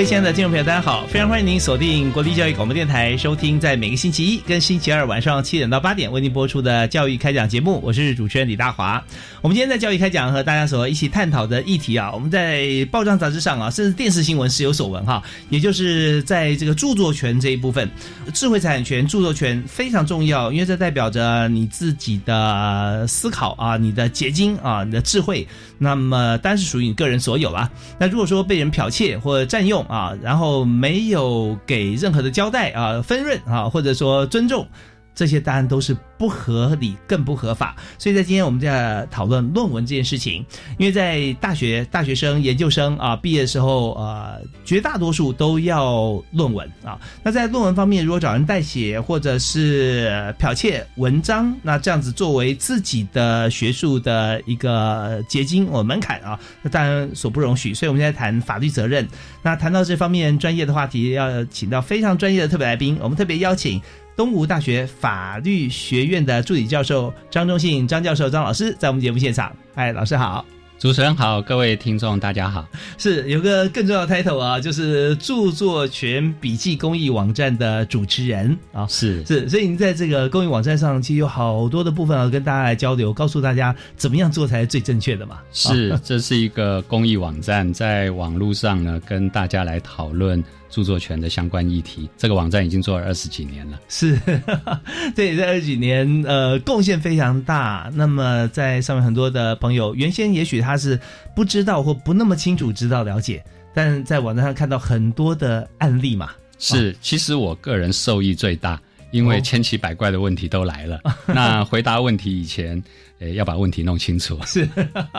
各位亲爱的听众朋友，大家好！非常欢迎您锁定国立教育广播电台，收听在每个星期一跟星期二晚上七点到八点为您播出的教育开讲节目。我是主持人李大华。我们今天在教育开讲和大家所一起探讨的议题啊，我们在报章杂志上啊，甚至电视新闻时有所闻哈。也就是在这个著作权这一部分，智慧产权、著作权非常重要，因为这代表着你自己的思考啊，你的结晶啊，你的智慧，那么当然是属于你个人所有啦。那如果说被人剽窃或占用，啊，然后没有给任何的交代啊，分润啊，或者说尊重，这些当然都是。不合理，更不合法。所以在今天我们在讨论论文这件事情，因为在大学大学生、研究生啊毕业的时候，呃，绝大多数都要论文啊。那在论文方面，如果找人代写或者是剽窃文章，那这样子作为自己的学术的一个结晶或门槛啊，那当然所不容许。所以我们现在谈法律责任。那谈到这方面专业的话题，要请到非常专业的特别来宾，我们特别邀请东吴大学法律学院。的助理教授张忠信张教授张老师在我们节目现场，嗨，老师好，主持人好，各位听众大家好。是有个更重要的 title 啊，就是著作权笔记公益网站的主持人啊，是是，所以您在这个公益网站上，其实有好多的部分要跟大家来交流，告诉大家怎么样做才是最正确的嘛。是，这是一个公益网站，在网络上呢，跟大家来讨论。著作权的相关议题，这个网站已经做了二十几年了。是，对，在二十几年，呃，贡献非常大。那么在上面很多的朋友，原先也许他是不知道或不那么清楚知道了解，但在网站上看到很多的案例嘛。是，其实我个人受益最大，因为千奇百怪的问题都来了。那回答问题以前。诶，要把问题弄清楚。是，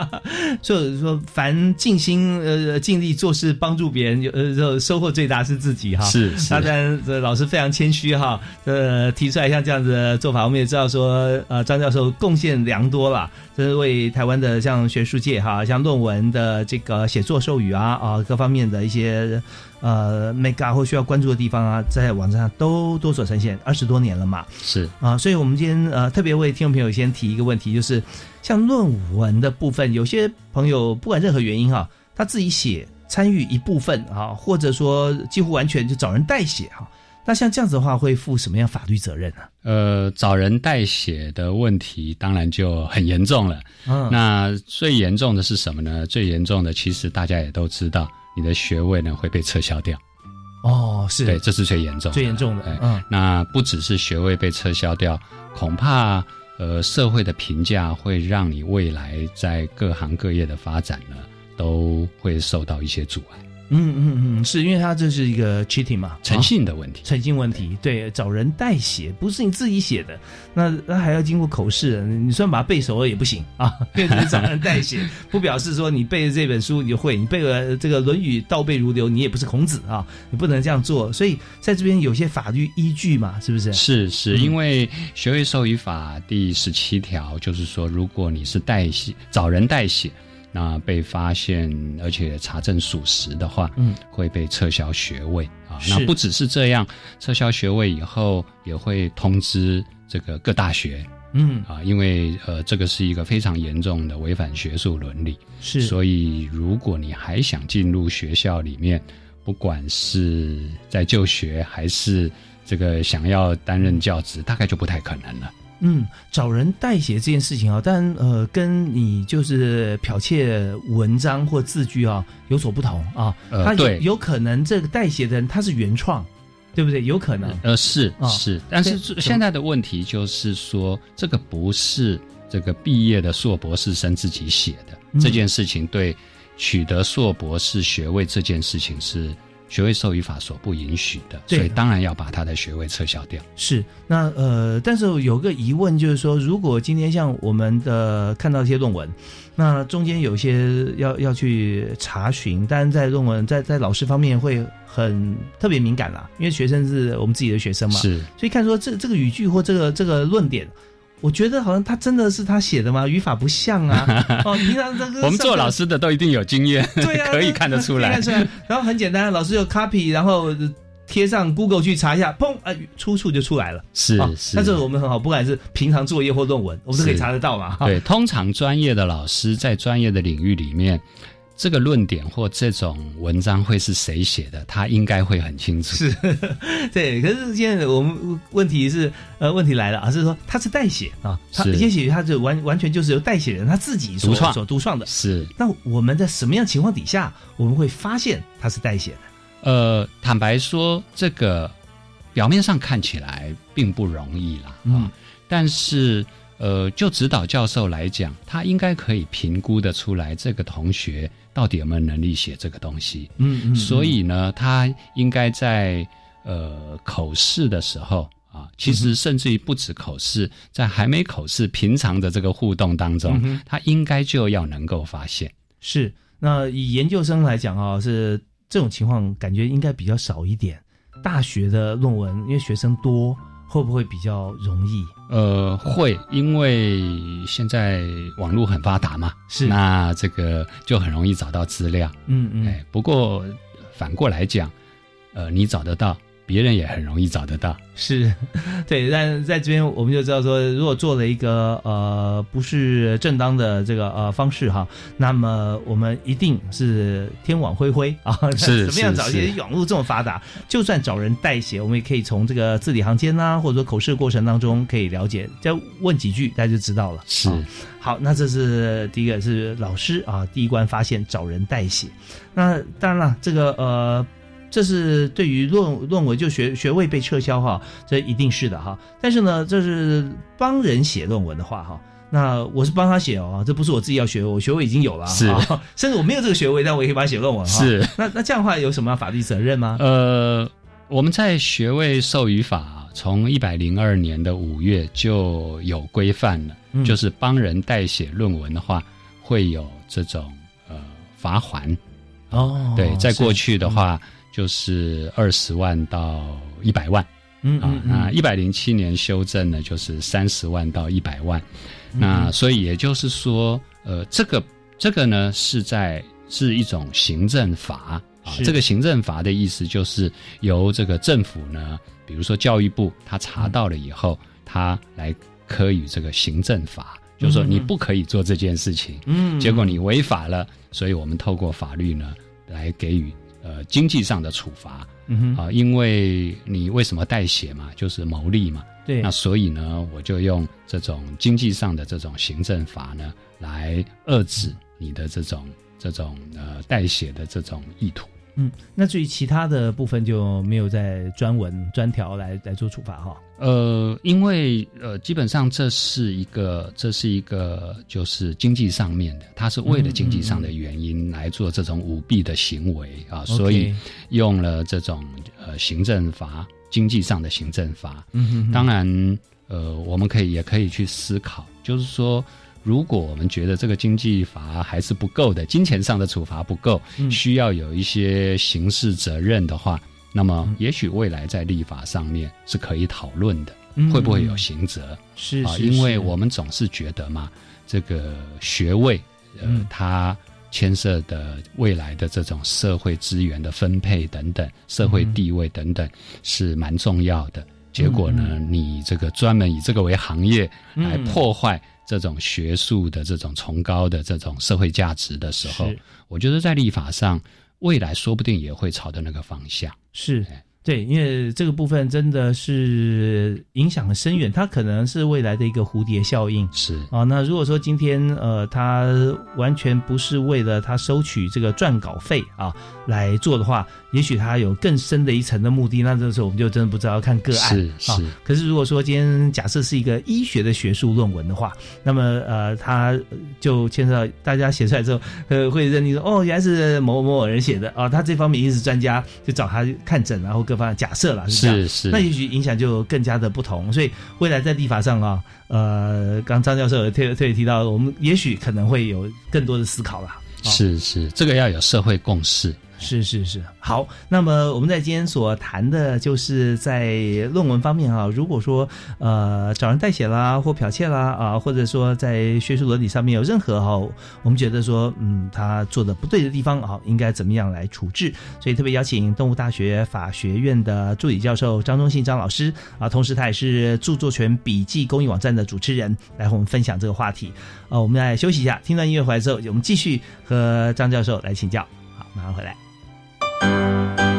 所以说，凡尽心呃尽力做事帮助别人，呃收获最大是自己哈。是，当然这老师非常谦虚哈，呃提出来像这样子的做法，我们也知道说，呃张教授贡献良多了，这是为台湾的像学术界哈，像论文的这个写作授予啊啊各方面的一些。呃，mega 或需要关注的地方啊，在网站上都多所呈现，二十多年了嘛。是啊，所以我们今天呃特别为听众朋友先提一个问题，就是像论文的部分，有些朋友不管任何原因哈，他自己写参与一部分啊，或者说几乎完全就找人代写哈，那像这样子的话，会负什么样法律责任呢？呃，找人代写的问题当然就很严重了。嗯，那最严重的是什么呢？最严重的其实大家也都知道。你的学位呢会被撤销掉，哦，是对，这是最严重、最严重的。嗯，那不只是学位被撤销掉，恐怕呃社会的评价会让你未来在各行各业的发展呢都会受到一些阻碍。嗯嗯嗯，是因为他这是一个 cheating 嘛，诚信的问题，诚信问题，对，找人代写不是你自己写的，那那还要经过口试，你虽然把它背熟了也不行啊，因 为找人代写，不表示说你背了这本书你就会，你背了这个《论语》倒背如流，你也不是孔子啊，你不能这样做，所以在这边有些法律依据嘛，是不是？是是，因为学位授予法第十七条就是说，如果你是代写，找人代写。那被发现而且查证属实的话，嗯，会被撤销学位啊。那不只是这样，撤销学位以后也会通知这个各大学，嗯啊，因为呃这个是一个非常严重的违反学术伦理，是。所以如果你还想进入学校里面，不管是在就学还是这个想要担任教职，大概就不太可能了。嗯，找人代写这件事情啊，但呃，跟你就是剽窃文章或字句啊有所不同啊。呃他有对有可能这个代写的人他是原创，对不对？有可能。呃，是啊是，但是现在的问题就是说，这个不是这个毕业的硕博士生自己写的、嗯这件事情，对取得硕博士学位这件事情是学位授予法所不允许的，所以当然要把他的学位撤销掉。是，那呃，但是有个疑问就是说，如果今天像我们的看到一些论文，那中间有些要要去查询，但是在论文在在老师方面会很特别敏感啦，因为学生是我们自己的学生嘛，是所以看说这这个语句或这个这个论点。我觉得好像他真的是他写的吗？语法不像啊！哦，平常这个我们做老师师的都一定有经验，对啊，可以看得出来看。出来。然后很简单，老师就 copy，然后贴上 Google 去查一下，砰啊，出处就出来了。是啊是，那这个我们很好，不管是平常作业或论文，我们都可以查得到嘛。对，通常专业的老师在专业的领域里面，这个论点或这种文章会是谁写的，他应该会很清楚。是，对。可是现在我们问题是，呃，问题来了而，是说他是代写啊，他是也许他就完完全就是由代写人他自己所独创所独创的。是，那我们在什么样情况底下，我们会发现他是代写的？呃，坦白说，这个表面上看起来并不容易啦，啊、嗯但是呃，就指导教授来讲，他应该可以评估的出来这个同学到底有没有能力写这个东西。嗯嗯所以呢，他应该在呃口试的时候啊，其实甚至于不止口试，在还没口试，平常的这个互动当中，嗯他应该就要能够发现。是。那以研究生来讲啊，是这种情况感觉应该比较少一点。大学的论文，因为学生多，会不会比较容易？呃，会，因为现在网络很发达嘛，是那这个就很容易找到资料。嗯嗯，哎，不过反过来讲，呃，你找得到，别人也很容易找得到。是，对，但在这边我们就知道说，如果做了一个呃不是正当的这个呃方式哈，那么我们一定是天网恢恢啊，是怎么样找一些是网络这么发达，就算找人代写，我们也可以从这个字里行间呐、或者说口试过程当中可以了解，再问几句大家就知道了。是啊好，那这是第一个是老师啊，第一关发现找人代写。那当然了，这个呃，这是对于论论文就学学位被撤销哈，这一定是的哈。但是呢，这是帮人写论文的话哈。那我是帮他写哦，这不是我自己要学，我学位已经有了，是啊 甚至我没有这个学位，但我也可以帮他写论文哈。是，那那这样的话有什么法律责任吗？呃，我们在学位授予法从一百零二年的五月就有规范了，嗯就是帮人代写论文的话，会有这种呃罚款。哦对，在过去的话就是二十万到一百万。啊嗯嗯，嗯那一百零七年修正呢，就是三十万到一百万。嗯。那所以也就是说，呃，这个这个呢是在是一种行政法。啊。这个行政法的意思就是由这个政府呢，比如说教育部，他查到了以后，他来科予这个行政法，就是说你不可以做这件事情，嗯，结果你违法了，所以我们透过法律呢来给予呃经济上的处罚。嗯哼，啊，因为你为什么代写嘛，就是牟利嘛。对，那所以呢，我就用这种经济上的这种行政法呢，来遏制你的这种这种呃代写的这种意图。嗯，那至于其他的部分就没有在专文专条来来做处罚哈。呃，因为呃，基本上这是一个这是一个就是经济上面的，他是为了经济上的原因来做这种舞弊的行为啊，所以用了这种呃行政法，经济上的行政法。嗯哼哼当然，呃，我们可以也可以去思考，就是说，如果我们觉得这个经济罚还是不够的，金钱上的处罚不够，嗯。需要有一些刑事责任的话，那么也许未来在立法上面是可以讨论的，嗯。会不会有刑责？啊，是是因为我们总是觉得嘛，这个学位，呃，嗯。它牵涉的未来的这种社会资源的分配等等，社会嗯地位等等是蛮重要的。结果呢，你这个专门以这个为行业来嗯。破坏这种学术的这种崇高的这种社会价值的时候，我觉得在立法上未来说不定也会朝着那个方向。是哎。对，因为这个部分真的是影响很深远，它可能是未来的一个蝴蝶效应。是啊，那如果说今天呃，他完全不是为了他收取这个撰稿费啊来做的话，也许他有更深的一层的目的，那这时候我们就真的不知道要看个案啊是是。可是如果说今天假设是一个医学的学术论文的话，那么呃，他就牵涉到大家写出来之后，呃，会认定说哦，原来是某某某人写的啊，他这方面一定是专家，就找他看诊，然后各方面假设了是这样。是是，那也许影响就更加的不同，所以未来在立法上啊，呃，刚张教授有特特别提到，我们也许可能会有更多的思考了。啊是是，这个要有社会共识。是是是，好。那么我们在今天所谈的就是在论文方面啊，如果说呃找人代写啦，或剽窃啦啊，或者说在学术伦理上面有任何哈、我们觉得说嗯他做的不对的地方啊，应该怎么样来处置？所以特别邀请动物大学法学院的助理教授张忠信张老师啊，同时他也是著作权笔记公益网站的主持人，来和我们分享这个话题。啊，我们来休息一下，听段音乐回来之后，我们继续和张教授来请教。好，马上回来。Música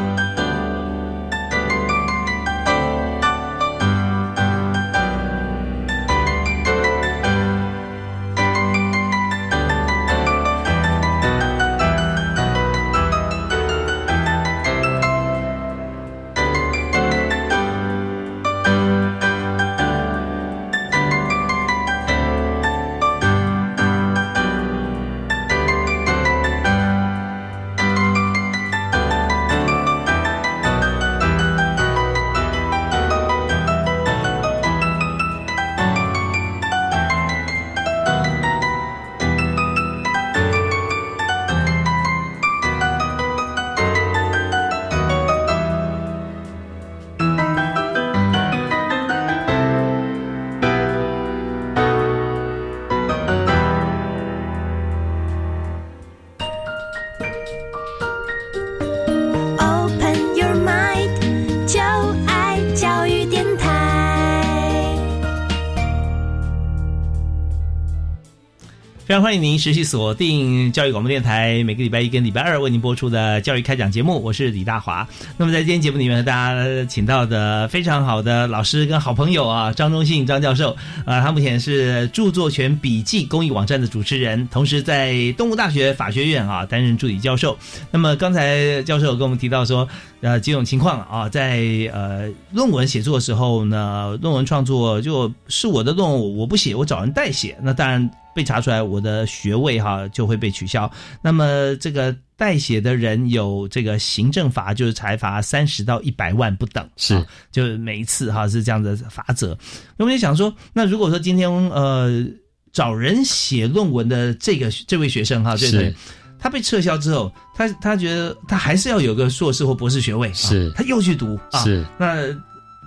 非常欢迎您持续锁定教育广播电台，每个礼拜一跟礼拜二为您播出的教育开讲节目，我是李大华。那么在今天节目里面，大家请到的非常好的老师跟好朋友啊，张忠信张教授，啊，他目前是著作权笔记公益网站的主持人，同时在东吴大学法学院啊担任助理教授。那么刚才教授跟我们提到说，呃，几种情况啊，在呃论文写作的时候呢，论文创作就是我的论文我不写，我找人代写，那当然被查出来，我的学位哈就会被取消。那么这个代写的人有这个行政罚，就是财罚三十到一百万不等，是啊就是每一次哈是这样的罚则。那我们就想说，那如果说今天呃找人写论文的这个这位学生哈，对对是？他被撤销之后，他他觉得他还是要有个硕士或博士学位，啊是他又去读啊。是那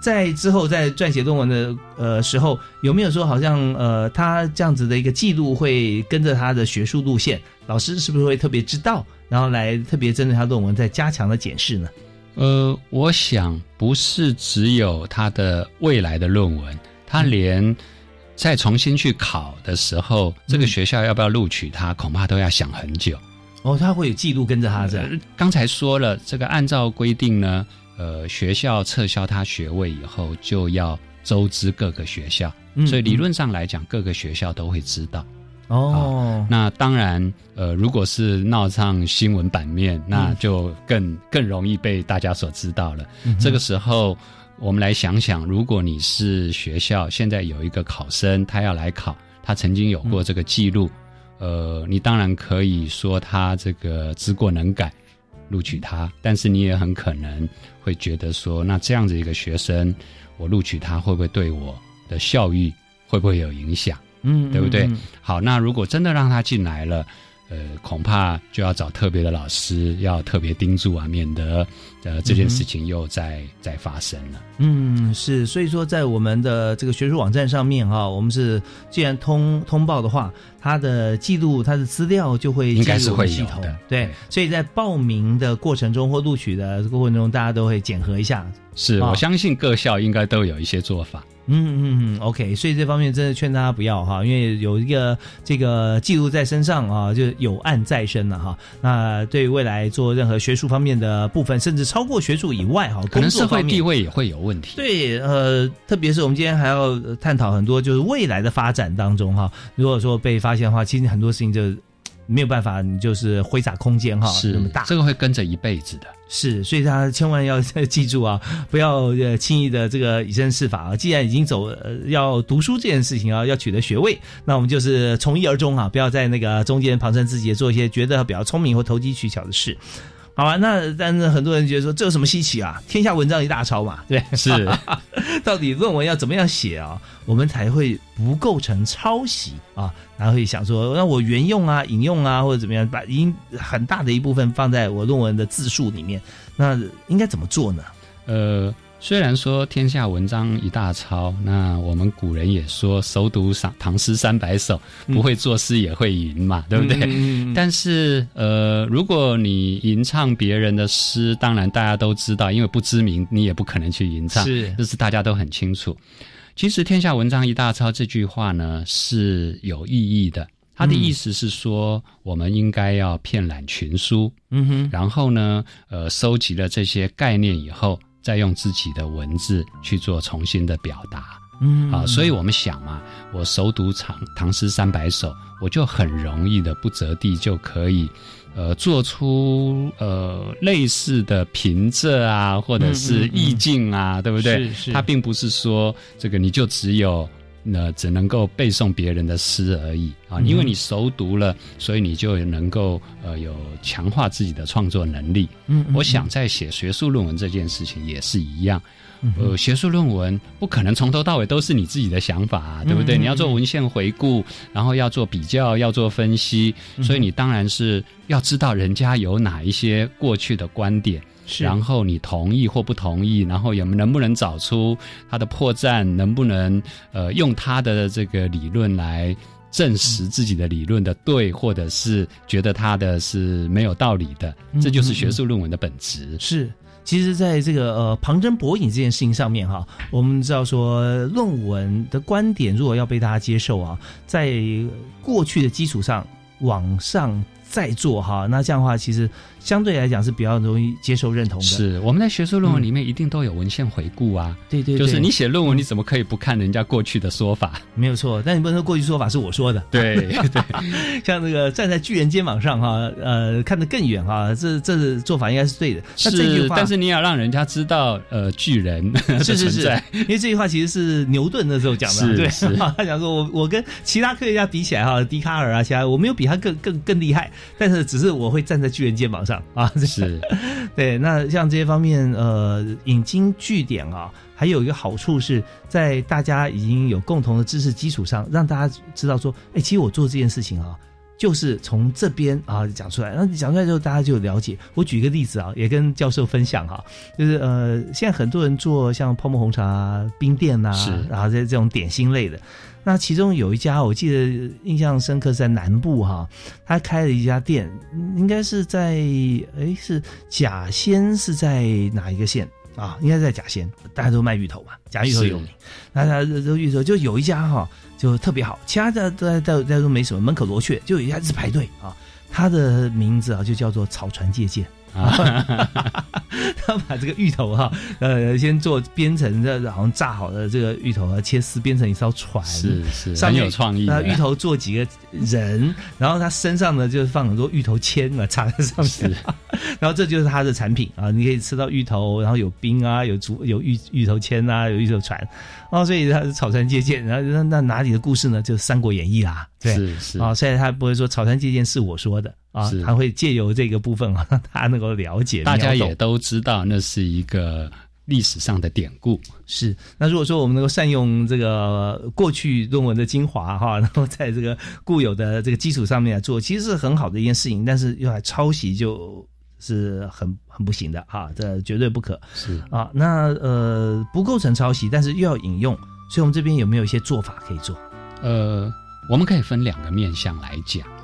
在之后在撰写论文的呃时候，有没有说好像呃他这样子的一个记录会跟着他的学术路线，老师是不是会特别知道，然后来特别针对他论文再加强的检视呢？呃，我想不是只有他的未来的论文，他连再重新去考的时候，这个学校要不要录取他，恐怕都要想很久。哦，他会有记录跟着他这样。呃刚才说了，这个按照规定呢，呃，学校撤销他学位以后，就要周知各个学校，嗯所以理论上来讲，各个学校都会知道。哦，那当然，呃，如果是闹上新闻版面，那就更更容易被大家所知道了。这个时候，我们来想想，如果你是学校，现在有一个考生，他要来考，他曾经有过这个记录，呃，你当然可以说他这个知过能改，录取他，但是你也很可能会觉得说，那这样子一个学生，我录取他会不会对我的效益会不会有影响？嗯，对不对？嗯好，那如果真的让他进来了，呃，恐怕就要找特别的老师，要特别盯住啊，免得呃这件事情又再、再发生了。嗯，是，所以说在我们的这个学术网站上面哈、我们是既然通通报的话，它的记录、他的资料就会应该是进入我们系统对对，所以在报名的过程中或录取的过程中，大家都会检核一下。是、啊我相信各校应该都有一些做法。嗯嗯嗯，OK，所以这方面真的劝大家不要哈，因为有一个这个记录在身上啊，就有案在身了哈。那对未来做任何学术方面的部分，甚至超过学术以外哈，可能社会地位位也会有问题。对，呃，特别是我们今天还要探讨很多，就是未来的发展当中哈，如果说被发现的话，其实很多事情就没有办法，你就是挥洒空间哈，是那么大，这个会跟着一辈子的。是，所以大家千万要记住啊，不要呃轻易的这个以身试法啊。既然已经走呃要读书这件事情啊，要取得学位，那我们就是从一而终啊，不要在那个中间旁生自己做一些觉得比较聪明或投机取巧的事。好吧，那但是很多人觉得说这有什么稀奇啊？天下文章一大抄嘛，对，是。到底论文要怎么样写啊，我们才会不构成抄袭啊？然后会想说，那我原用啊、引用啊，或者怎么样，把已经很大的一部分放在我论文的字数里面，那应该怎么做呢？呃，虽然说天下文章一大抄，那我们古人也说熟读唐唐诗三百首，不会作诗也会吟嘛，对不对？嗯但是呃，如果你吟唱别人的诗，当然大家都知道，因为不知名，你也不可能去吟唱，是这是大家都很清楚。其实“天下文章一大抄”这句话呢是有意义的，它的意思是说，我们应该要遍览群书，嗯哼，然后呢，呃，收集了这些概念以后，再用自己的文字去做重新的表达。嗯。啊，所以我们想嘛，我熟读唐唐诗三百首，我就很容易的不择地就可以，呃，做出呃类似的平仄啊，或者是意境啊，对不对？是是它并不是说这个你就只有。那只能够背诵别人的诗而已啊，因为你熟读了，所以你就能够呃有强化自己的创作能力。嗯我想在写学术论文这件事情也是一样。嗯呃，学术论文不可能从头到尾都是你自己的想法、啊，对不对？嗯你要做文献回顾，然后要做比较，要做分析，嗯所以你当然是要知道人家有哪一些过去的观点，是然后你同意或不同意，然后有能不能找出他的破绽，能不能呃用他的这个理论来。证实自己的理论的对，或者是觉得他的是没有道理的，这就是学术论文的本质。是，其实，在这个呃旁征博引这件事情上面哈，我们知道说论文的观点如果要被大家接受啊，在过去的基础上往上再做哈，那这样的话，其实相对来讲是比较容易接受认同的。，是我们在学术论文里面一定都有文献回顾啊，对对对，就是你写论文，你怎么可以不看人家过去的说法？没有错，但你不能说过去说法是我说的。对 对，像那个站在巨人肩膀上哈，呃，看得更远哈，这这做法应该是对的。那这句是，话，但是你要让人家知道，呃，巨人是是是。因为这句话其实是牛顿那时候讲的，对，他讲说我我跟其他科学家比起来哈，笛卡尔啊，其他我没有比他更更更厉害，但是只是我会站在巨人肩膀上啊，是 对。那像这些方面，呃，引经据典啊，还有一个好处是在大家已经有共同的知识基础上，让大家知道说，哎，其实我做这件事情啊。就是从这边啊讲出来，然后讲出来之后，大家就了解。我举一个例子啊，也跟教授分享哈，就是呃，现在很多人做像泡沫红茶、冰店呐、是然后这这种点心类的。那其中有一家，我记得印象深刻是在南部哈，他开了一家店，应该是在哎是甲仙是在哪一个县啊？应该在甲仙，大家都卖芋头嘛，甲芋头有名。那他这芋头就有一家哈就特别好，其他的都都都都没什么，门口罗雀，就有一家一直排队啊。他的名字啊就叫做草船借箭。他把这个芋头哈，呃，先做编成这好像炸好的这个芋头啊，切丝编成一艘船，是是，很上面有创意。那芋头做几个人，然后他身上呢就是放很多芋头签啊，插在上面，然后这就是他的产品啊，你可以吃到芋头，然后有冰啊，有竹有芋芋头签啊，有芋头船，哦，所以他是草船借箭，然后那那哪里的故事呢？就是《三国演义》啦，对，是是。啊，所以他不会说草船借箭是我说的啊，他会借由这个部分啊，让大家能够了解，大家也都知道那是一个历史上的典故。是，那如果说我们能够善用这个过去论文的精华哈，然后在这个固有的这个基础上面来做，其实是很好的一件事情。但是用来抄袭，就是很很不行的哈，这绝对不可是啊。那呃不构成抄袭，但是又要引用，所以我们这边有没有一些做法可以做？呃，我们可以分两个面向来讲啊。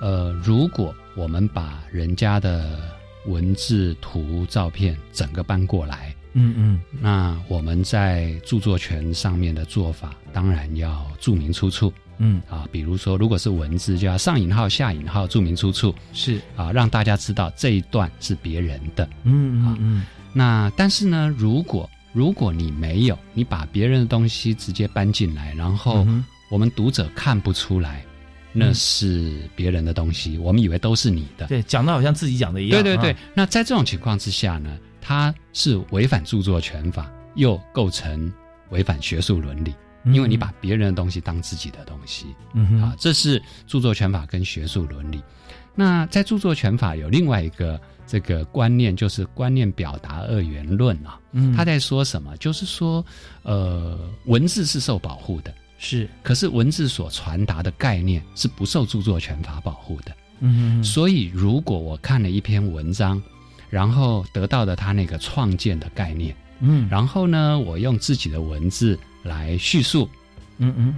呃，如果我们把人家的文字、图、照片整个搬过来，嗯嗯。那我们在著作权上面的做法，当然要注明出处。嗯，啊。比如说，如果是文字，就要上引号、下引号，注明出处。是，啊，让大家知道这一段是别人的。嗯嗯嗯那但是呢，如果如果你没有，你把别人的东西直接搬进来，然后我们读者看不出来那是别人的东西，我们以为都是你的。对，讲的好像自己讲的一样。对对对啊，，那在这种情况之下呢，它是违反著作权法，又构成违反学术伦理，因为你把别人的东西当自己的东西嗯哼啊，这是著作权法跟学术伦理。那在著作权法有另外一个这个观念，就是观念表达二元论啊。嗯他在说什么？就是说，呃，文字是受保护的，是。可是文字所传达的概念是不受著作权法保护的。嗯哼。所以，如果我看了一篇文章，然后得到了他那个创建的概念，嗯。然后呢，我用自己的文字来叙述，嗯嗯。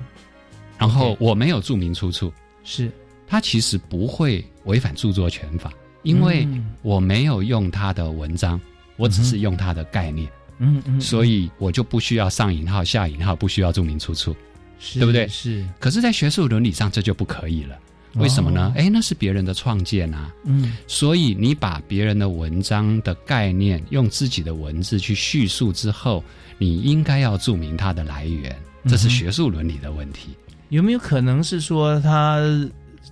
然后我没有注明出处，是。它其实不会违反著作权法，因为嗯。我没有用他的文章，我只是用他的概念，嗯嗯，所以我就不需要上引号、下引号，不需要注明出处。是对不对是可是，在学术伦理上，这就不可以了。为什么呢哦？哎、那是别人的创建啊。嗯所以你把别人的文章的概念用自己的文字去叙述之后，你应该要注明它的来源，这是学术伦理的问题。有没有可能是说他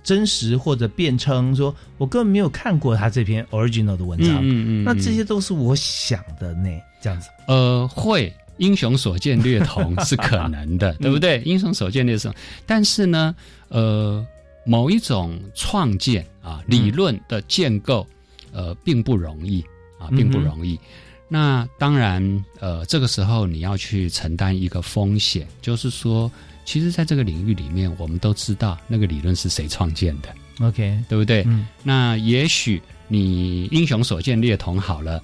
真实或者辩称说我根本没有看过他这篇 original 的文章？嗯那这些都是我想的呢，这样子。呃会。英雄所见略同是可能的，对不对？英雄所见略同，但是呢，呃，某一种创建啊，理论的建构，呃，并不容易啊，并不容易。那当然，呃，这个时候你要去承担一个风险，就是说，其实在这个领域里面，我们都知道那个理论是谁创建的，OK，对不对？嗯那也许你英雄所见略同好了，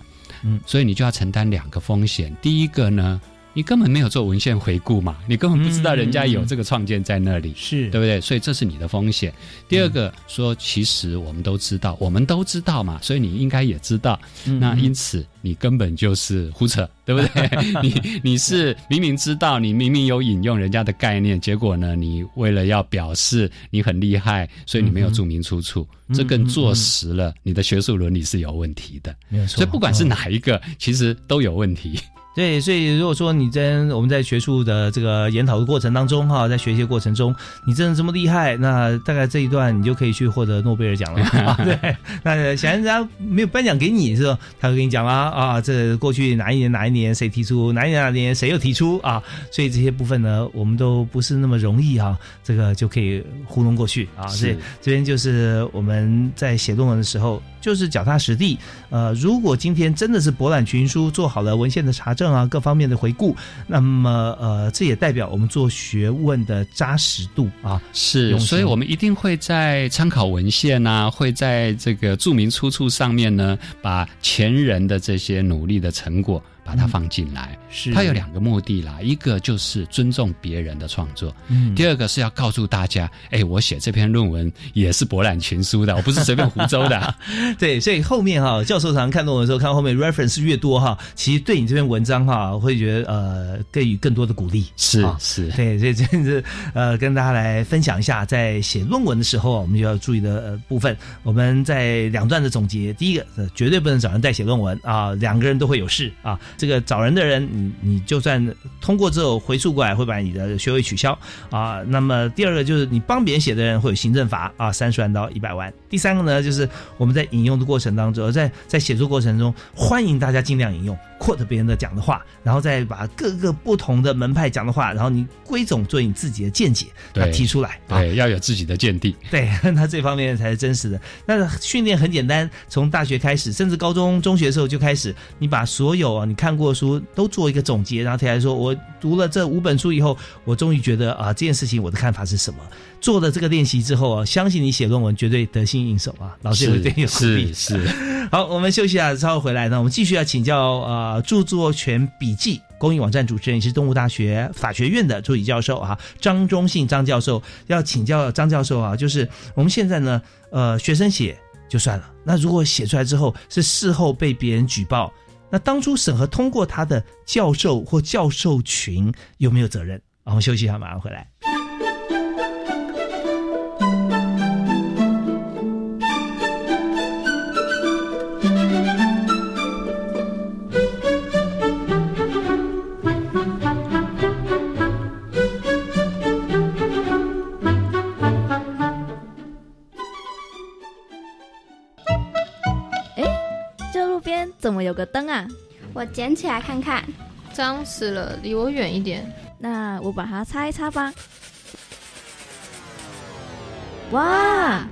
所以你就要承担两个风险。第一个呢，你根本没有做文献回顾嘛，你根本不知道人家有这个创建在那里。是对不对？所以这是你的风险。第二个说，其实我们都知道，我们都知道嘛，所以你应该也知道。嗯那因此你根本就是胡扯，对不对？你你是明明知道，你明明有引用人家的概念，结果呢，你为了要表示你很厉害，所以你没有注明出处，嗯这更坐实了你的学术伦理是有问题的。没有错。所以不管是嗯哪一个，其实都有问题。对，所以如果说你在我们在学术的这个研讨的过程当中哈，在学习的过程中，你真的这么厉害，那大概这一段你就可以去获得诺贝尔奖了。对，那显然人家没有颁奖给你，是吧？他会跟你讲啦啊，这过去哪一年哪一年谁提出，哪一年哪一年谁又提出啊，所以这些部分呢，我们都不是那么容易啊，这个就可以糊弄过去啊。所以这边就是我们在写论文的时候，就是脚踏实地。呃，如果今天真的是博览群书，做好了文献的查证啊，各方面的回顾，那么呃，这也代表我们做学问的扎实度啊。是，所以我们一定会在参考文献啊，会在这个注明出处上面呢，把前人的这些努力的成果把它放进来。是它有两个目的啦，一个就是尊重别人的创作，嗯第二个是要告诉大家，哎，我写这篇论文也是博览群书的，我不是随便胡诌的啊。对，所以后面哈，教授常常看论文的时候，看到后面 reference 越多哈，其实对你这篇文章哈，会觉得呃，给予更多的鼓励。是啊是，对，所以这是呃，跟大家来分享一下，在写论文的时候，我们就要注意的、呃、部分。我们在两段的总结，第一个，呃、绝对不能找人代写论文啊，两个人都会有事啊。这个找人的人，你你就算通过之后回溯过来，会把你的学位取消啊。那么第二个就是你帮别人写的人会有行政罚啊，三十万到一百万。第三个呢，就是我们在引用的过程当中，在在写作过程中，欢迎大家尽量引用 quote 别人的讲的话，然后再把各个不同的门派讲的话，然后你归总做你自己的见解，对那提出来啊。对，要有自己的见地。对，那这方面才是真实的。那训练很简单，从大学开始，甚至高中、中学的时候就开始，你把所有啊你看过的书都做一个总结，然后提来说，我读了这五本书以后，我终于觉得啊这件事情我的看法是什么。做了这个练习之后啊，相信你写论文绝对得心应手啊，老师也会对你有鼓励 是。是，好，我们休息下，稍后回来呢，我们继续要请教呃著作权笔记公益网站主持人，也是东吴大学法学院的助理教授啊，张忠信张教授要请教张教授啊，就是我们现在呢，呃，学生写就算了，那如果写出来之后是事后被别人举报。那当初审核通过他的教授或教授群有没有责任？我们休息一下，马上回来。怎么有个灯啊？我捡起来看看。脏死了，离我远一点。那我把它擦一擦吧。哇！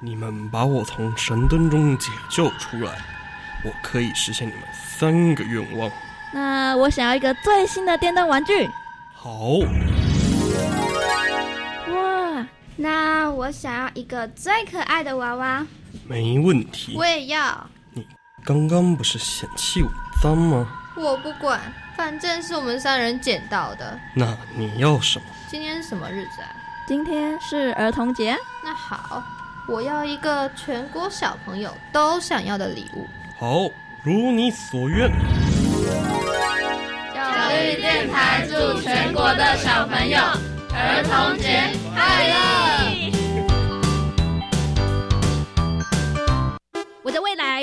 你们把我从神灯中解救出来，我可以实现你们三个愿望。那我想要一个最新的电动玩具。好，哇！那我想要一个最可爱的娃娃。没问题。我也要。刚刚不是嫌弃我脏吗？我不管，反正是我们三人捡到的。那你要什么？今天是什么日子啊？今天是儿童节。那好，我要一个全国小朋友都想要的礼物。好，如你所愿。教育电台祝全国的小朋友儿童节快乐！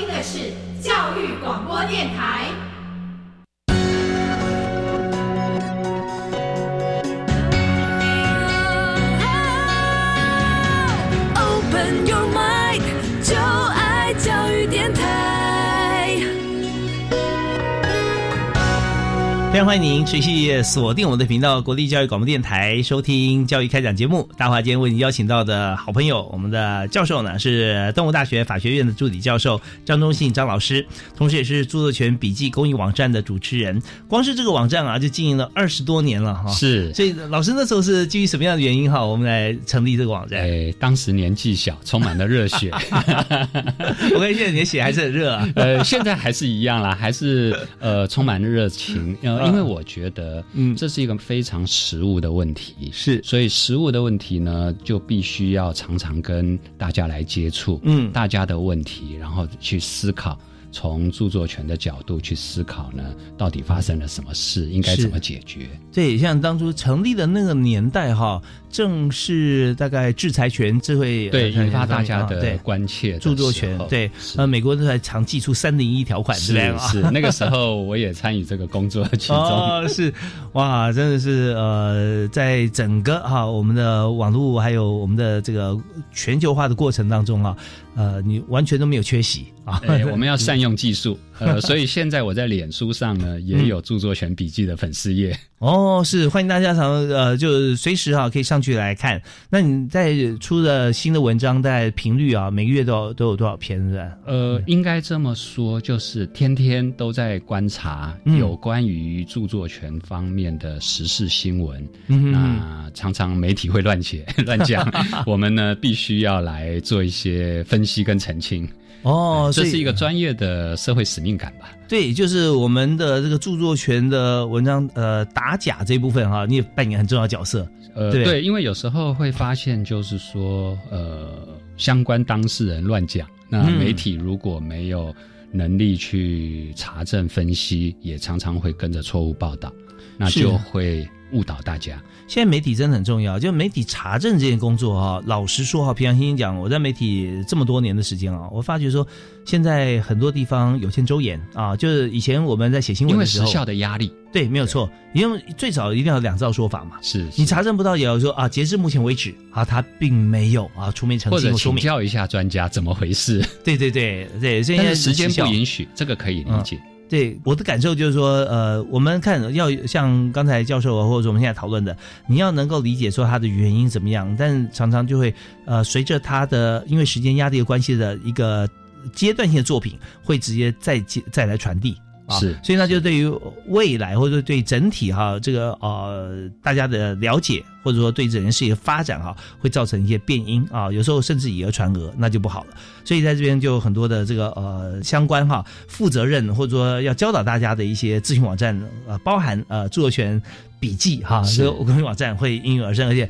听的是教育广播电台。常欢迎您持续锁定我们的频道——国立教育广播电台，收听教育开讲节目。大华今天为您邀请到的好朋友，我们的教授呢是东吴大学法学院的助理教授张忠信张老师，同时也是著作权笔记公益网站的主持人。光是这个网站啊，就经营了二十多年了哈。是，所以老师那时候是基于什么样的原因哈，我们来成立这个网站？哎，当时年纪小，充满了热血。我看现在你的血还是很热啊。呃，现在还是一样啦，还是呃充满了热情。呃，因为我觉得，嗯，这是一个非常实务的问题，是，所以实务的问题呢，就必须要常常跟大家来接触，嗯，大家的问题，然后去思考。从著作权的角度去思考呢，到底发生了什么事，应该怎么解决？对，像当初成立的那个年代哈，正是大概制裁权这会对引发大家的关切，著作权对，呃，美国都在常寄出三零一条款之类的是。那个时候我也参与这个工作 其中，哦，是。哇，真的是呃，在整个哈我们的网络还有我们的这个全球化的过程当中啊。呃，你完全都没有缺席啊！哎，我们要善用技术，呃，所以现在我在脸书上呢也有著作权笔记的粉丝页。哦，是欢迎大家常呃，就随时哈可以上去来看。那你在出的新的文章，在频率啊，每个月都有都有多少篇是吧？呃，应该这么说，就是天天都在观察有关于著作权方面的时事新闻。嗯，那常常媒体会乱写 乱讲，我们呢必须要来做一些分析跟澄清。哦，这是一个专业的社会使命感吧？对，就是我们的这个著作权的文章，呃，打假这部分哈，你也扮演很重要角色。呃，对，因为有时候会发现，就是说，呃，相关当事人乱讲，那媒体如果没有能力去查证分析，也常常会跟着错误报道。那就会误导大家。现在媒体真的很重要，就媒体查证这件工作哈、老实说哈，平常心讲，我在媒体这么多年的时间啊，我发觉说，现在很多地方有欠周延啊，就是以前我们在写新闻的时候，时效的压力，对，没有错，因为最早一定要两造说法嘛，是你查证不到，也要说啊，截至目前为止啊，他并没有啊出面澄或者清或说明，请教一下专家怎么回事。对对对对，所以时间不允许，这个可以理解。对我的感受就是说，呃，我们看要像刚才教授，或者我们现在讨论的，你要能够理解说它的原因怎么样，但常常就会呃，随着它的因为时间压力的关系的一个阶段性的作品，会直接再接再来传递。啊是所以那就对于未来或者对整体哈、这个呃大家的了解，或者说对整件事情的发展哈、会造成一些变音啊，有时候甚至以讹传讹，那就不好了。所以在这边就有很多的这个呃相关哈、负责任或者说要教导大家的一些咨询网站，呃，包含呃著作权笔记哈，是这个咨询网站会应运而生，而且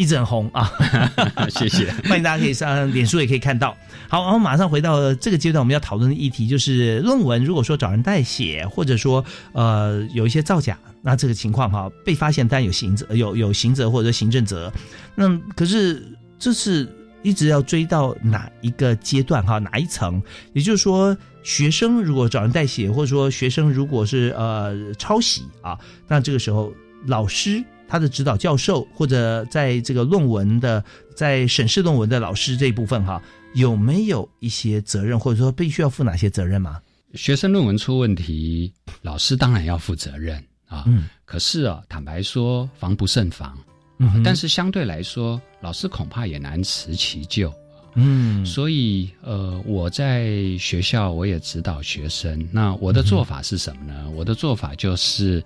一直很红啊。谢谢，欢迎大家可以上脸书也可以看到。好，然后马上回到这个阶段，我们要讨论的议题就是论文，如果说找人代写，或者说呃有一些造假，那这个情况哈被发现，当然有刑责，有有刑责或者行政责。那可是这是一直要追到哪一个阶段哈，哪一层？也就是说，学生如果找人代写，或者说学生如果是呃抄袭啊，那这个时候老师。他的指导教授或者在这个论文的在审视论文的老师这一部分哈，有没有一些责任，或者说必须要负哪些责任吗？学生论文出问题，老师当然要负责任啊。嗯，可是啊，坦白说，防不胜防。嗯但是相对来说，老师恐怕也难辞其咎。嗯，所以呃，我在学校我也指导学生。那我的做法是什么呢？我的做法就是，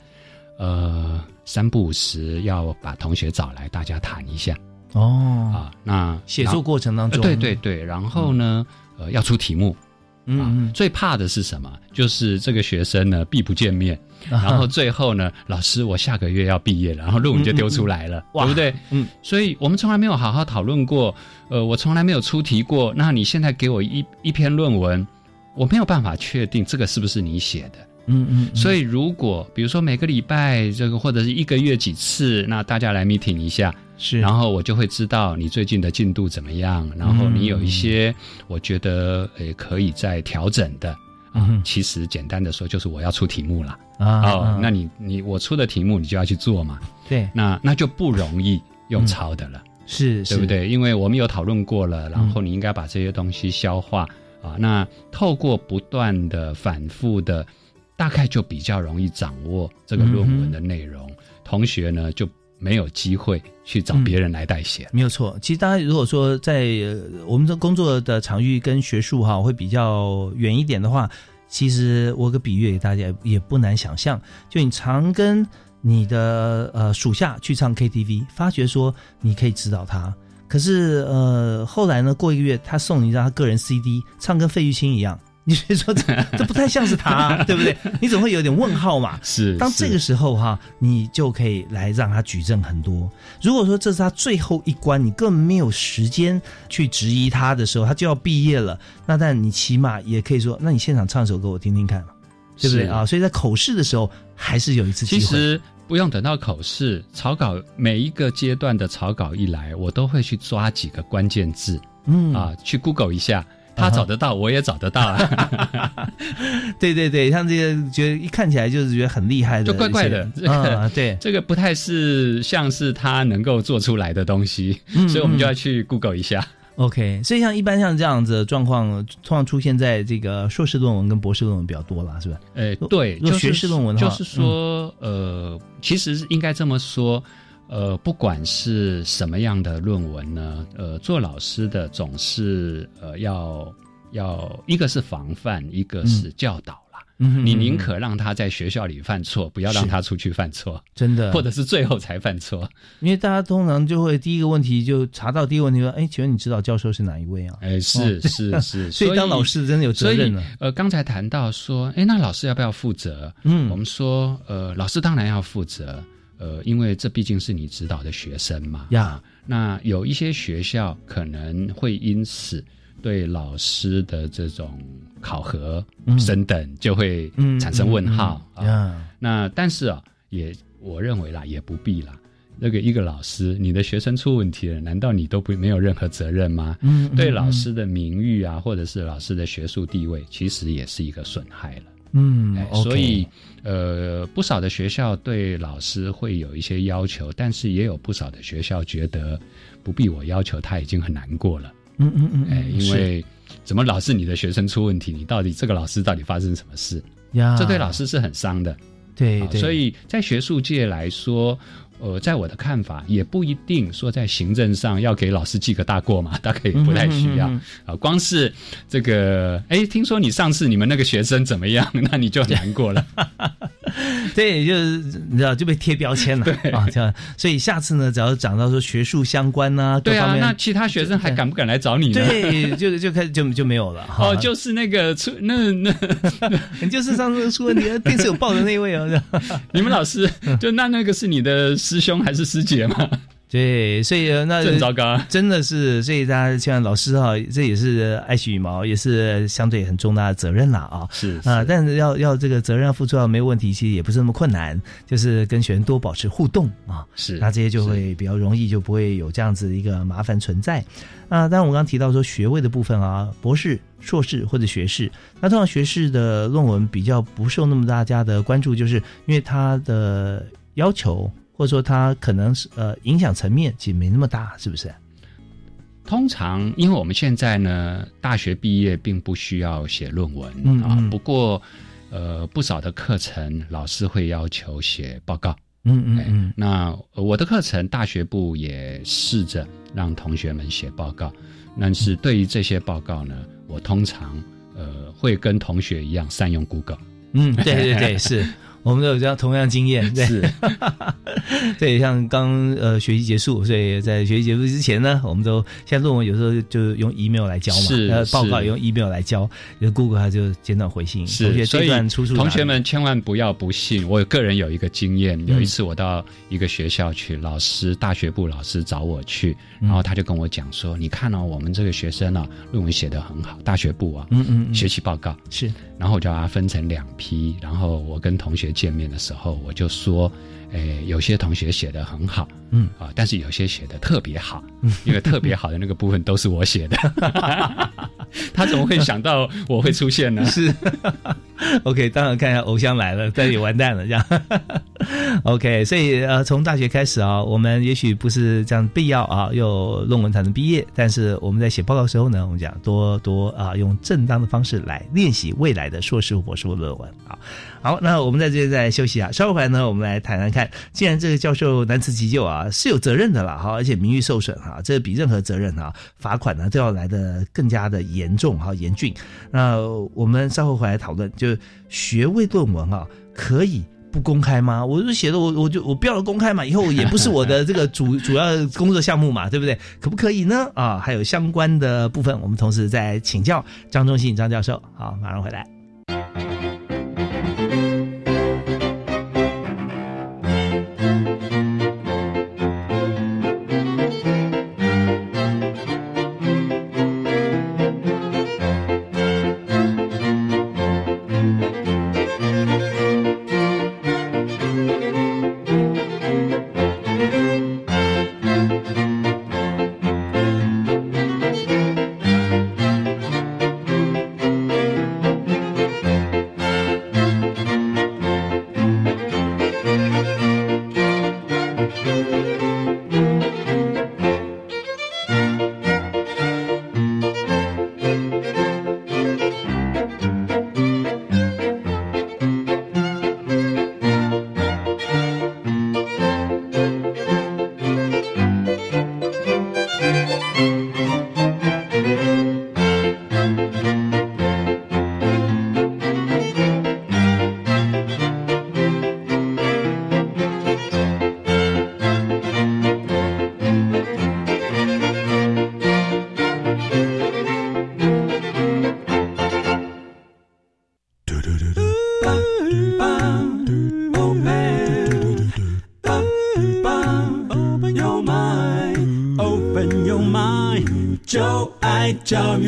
呃，三不五时要把同学找来，大家谈一下。哦啊，那写作过程当中，呃对对对，然后呢，呃，要出题目。嗯啊，最怕的是什么？就是这个学生呢避不见面，然后最后呢，老师我下个月要毕业了，然后论文就丢出来了，哇对不对？嗯，所以我们从来没有好好讨论过，呃，我从来没有出题过。那你现在给我一一篇论文，我没有办法确定这个是不是你写的。嗯嗯，嗯所以如果比如说每个礼拜这个或者是一个月几次，那大家来 meeting 一下，是，然后我就会知道你最近的进度怎么样，然后你有一些我觉得诶可以再调整的。嗯哼其实简单的说，就是我要出题目了。啊哦，那你你我出的题目，你就要去做嘛。对，那那就不容易用抄的了，是对不？对？因为我们有讨论过了，然后你应该把这些东西消化啊。那透过不断的反复的，大概就比较容易掌握这个论文的内容。同学呢就没有机会去找别人来代写。没有错，其实大家如果说在、呃我们的工作的场域跟学术哈会比较远一点的话，其实我个比喻给大家也不难想象，就你常跟你的呃属下去唱 KTV，发觉说你可以指导他，可是呃后来呢过一个月他送你一张他个人 CD，唱跟费玉清一样。你是说这这不太像是他、对不对？你总会有点问号嘛。是当这个时候哈，你就可以来让他举证很多。如果说这是他最后一关，你根本没有时间去质疑他的时候，他就要毕业了，那但你起码也可以说，那你现场唱首歌我听听看嘛，对不对啊？所以在口试的时候还是有一次机会。其实不用等到口试，草稿每一个阶段的草稿一来，我都会去抓几个关键字，嗯啊，去 Google 一下，他找得到，我也找得到啊。对对对，像这些觉得一看起来就是觉得很厉害的，就怪怪的，这啊、个对，这个不太是像是他能够做出来的东西，嗯所以我们就要去 Google 一下。OK，所以像一般像这样子的状况，通常出现在这个硕士论文跟博士论文比较多啦，是吧？呃，对，如果学士论文的话，嗯就是说，呃，其实应该这么说，呃，不管是什么样的论文呢，呃，做老师的总是呃要要一个是防范，一个是教导啦。嗯你宁可让他在学校里犯错，不要让他出去犯错，真的，或者是最后才犯错。因为大家通常就会第一个问题就查到第一个问题说，哎，请问你知道教授是哪一位啊？哎，是哦是是，所以当老师真的有责任了。呃，刚才谈到说，哎，那老师要不要负责？嗯我们说，呃，老师当然要负责，呃，因为这毕竟是你指导的学生嘛。呀，那有一些学校可能会因此对老师的这种考核嗯升等就会产生问号嗯嗯嗯啊。那但是啊。也我认为啦，也不必啦。那个一个老师，你的学生出问题了，难道你都不没有任何责任吗？嗯，对老师的名誉啊，或者是老师的学术地位，其实也是一个损害了。嗯，所以呃，不少的学校对老师会有一些要求，但是也有不少的学校觉得不必我要求，他已经很难过了。嗯嗯嗯，哎，因为怎么老是你的学生出问题，你到底这个老师到底发生什么事呀？这对老师是很伤的。对对，所以在学术界来说。呃，在我的看法，也不一定说在行政上要给老师记个大过嘛，大概也不太需要啊。光是这个，哎，听说你上次你们那个学生怎么样，那你就难过了。对，就是你知道就被贴标签了 啊，这样。所以下次呢，只要讲到说学术相关呢，对啊，那其他学生还敢不敢来找你呢？对，就就开始就就没有了。哦，就是那个出那那，你就是上次出问题，电视有报的那位哦。你们老师就那那个是你的。师兄还是师姐嘛？对，所以那真糟糕，真的是，所以大家像老师哈，这也是爱惜羽毛，也是相对很重大的责任了啊。是啊，但是要要这个责任要付出要没有问题，其实也不是那么困难，就是跟学生多保持互动啊。是，那这些就会比较容易，就不会有这样子一个麻烦存在。啊，当然我刚刚提到说学位的部分啊，博士、硕士或者学士，那通常学士的论文比较不受那么大家的关注，就是因为他的要求。或者说，它可能是呃影响层面其实没那么大，是不是？通常，因为我们现在呢，大学毕业并不需要写论文啊。不过，呃，不少的课程老师会要求写报告。嗯嗯嗯。那我的课程，大学部也试着让同学们写报告。但是对于这些报告呢，我通常呃会跟同学一样善用 Google。嗯，对对对，是。我们都有这样同样经验，是，对，像刚呃学习结束，所以在学习结束之前呢，我们都现在论文有时候就用 email 来交嘛，是，报告也用 email 来交，有 Google 它就简短回信，是，所以出处同学们千万不要不信，我个人有一个经验，有一次我到一个学校去，老师大学部老师找我去，然后他就跟我讲说，你看哦，我们这个学生啊，论文写得很好，大学部啊，嗯嗯，学习报告。是，然后我就把它分成两批，然后我跟同学。见面的时候，我就说，诶，有些同学写的很好，嗯啊，但是有些写的特别好，因为特别好的那个部分都是我写的。他怎么会想到我会出现呢？是，OK，当然看一下偶像来了，但也完蛋了，这样。OK，所以呃，从大学开始啊，我们也许不是这样必要啊，有论文才能毕业，但是我们在写报告的时候呢，我们讲多多啊，用正当的方式来练习未来的硕士或博士论文啊。好，那我们在这里再休息啊，稍后回来呢，我们来谈谈看，既然这个教授难辞其咎啊，是有责任的啦，哈，而且名誉受损哈，这比任何责任啊，罚款呢都要来的更加的严重哈，严峻。那我们稍后回来讨论，就学位论文啊，可以。不公开吗？我就写的我我就我不要公开嘛，以后也不是我的这个主 主要工作项目嘛，对不对？可不可以呢？啊，还有相关的部分，我们同时在请教张忠信张教授。好，马上回来。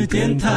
变态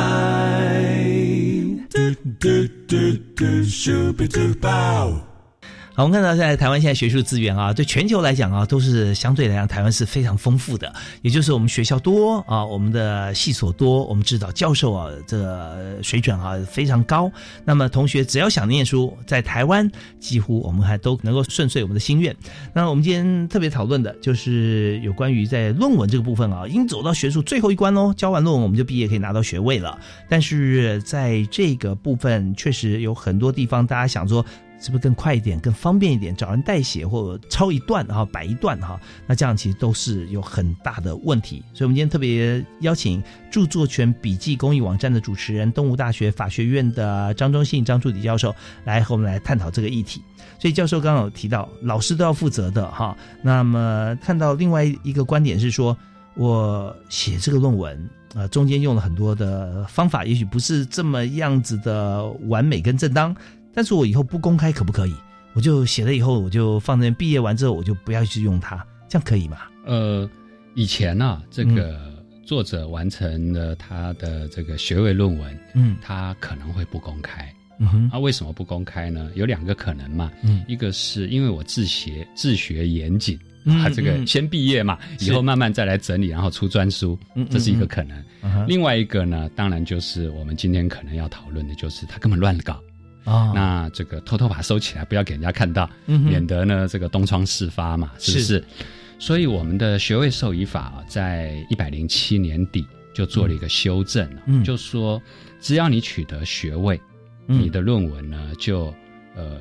们看到在台湾现在学术资源啊，对全球来讲啊，都是相对来讲台湾是非常丰富的。也就是我们学校多啊，我们的系所多，我们指导教授啊，这个水准啊非常高。那么同学只要想念书，在台湾几乎我们还都能够顺遂我们的心愿。那我们今天特别讨论的就是有关于在论文这个部分啊，已经走到学术最后一关喽，交完论文我们就毕业可以拿到学位了。但是在这个部分，确实有很多地方大家想说。是不是更快一点、更方便一点？找人代写或抄一段哈，摆一段哈，那这样其实都是有很大的问题。所以，我们今天特别邀请著作权笔记公益网站的主持人、东吴大学法学院的张忠信张助理教授来和我们来探讨这个议题。所以，教授刚刚有提到，老师都要负责的哈。那么，看到另外一个观点是说，我写这个论文啊，中间用了很多的方法，也许不是这么样子的完美跟正当。但是我以后不公开可不可以？我就写了以后，我就放在毕业完之后，我就不要去用它，这样可以吗？呃，以前呢，这个作者完成了他的这个学位论文，嗯，他可能会不公开。嗯哼，啊，为什么不公开呢？有两个可能嘛。嗯，一个是因为我自学自学严谨，啊，这个先毕业嘛，以后慢慢再来整理，然后出专书，这是一个可能。另外一个呢，当然就是我们今天可能要讨论的，就是他根本乱搞。啊，那这个偷偷把它收起来，不要给人家看到，免得呢这个东窗事发嘛，是不是？所以我们的学位授予法啊在一百零七年底就做了一个修正了，就说只要你取得学位，你的论文呢就呃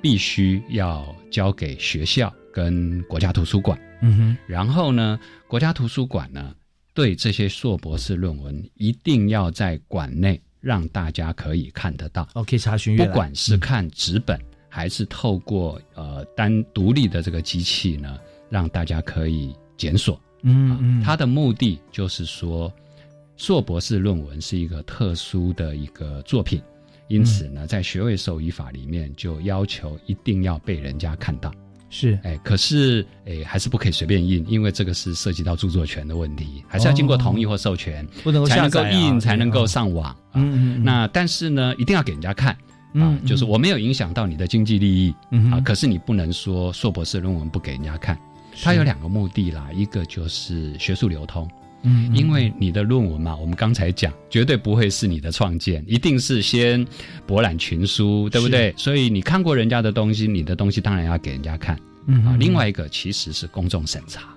必须要交给学校跟国家图书馆，嗯哼，然后呢国家图书馆呢对这些硕博士论文一定要在馆内。让大家可以看得到，OK，查询不管是看纸本，还是透过呃单独立的这个机器呢，让大家可以检索。嗯嗯，它的目的就是说，硕博士论文是一个特殊的一个作品，因此呢，在学位授予法里面就要求一定要被人家看到。是，哎，可是，哎，还是不可以随便印，因为这个是涉及到著作权的问题，还是要经过同意或授权，不能才能够印，才能够上网。嗯嗯。那但是呢，一定要给人家看啊，就是我没有影响到你的经济利益嗯啊，可是你不能说硕博士论文不给人家看，它有两个目的啦，一个就是学术流通。嗯，因为你的论文嘛，我们刚才讲，绝对不会是你的创建，一定是先博览群书，对不对？所以你看过人家的东西，你的东西当然要给人家看。嗯啊，另外一个其实是公众审查。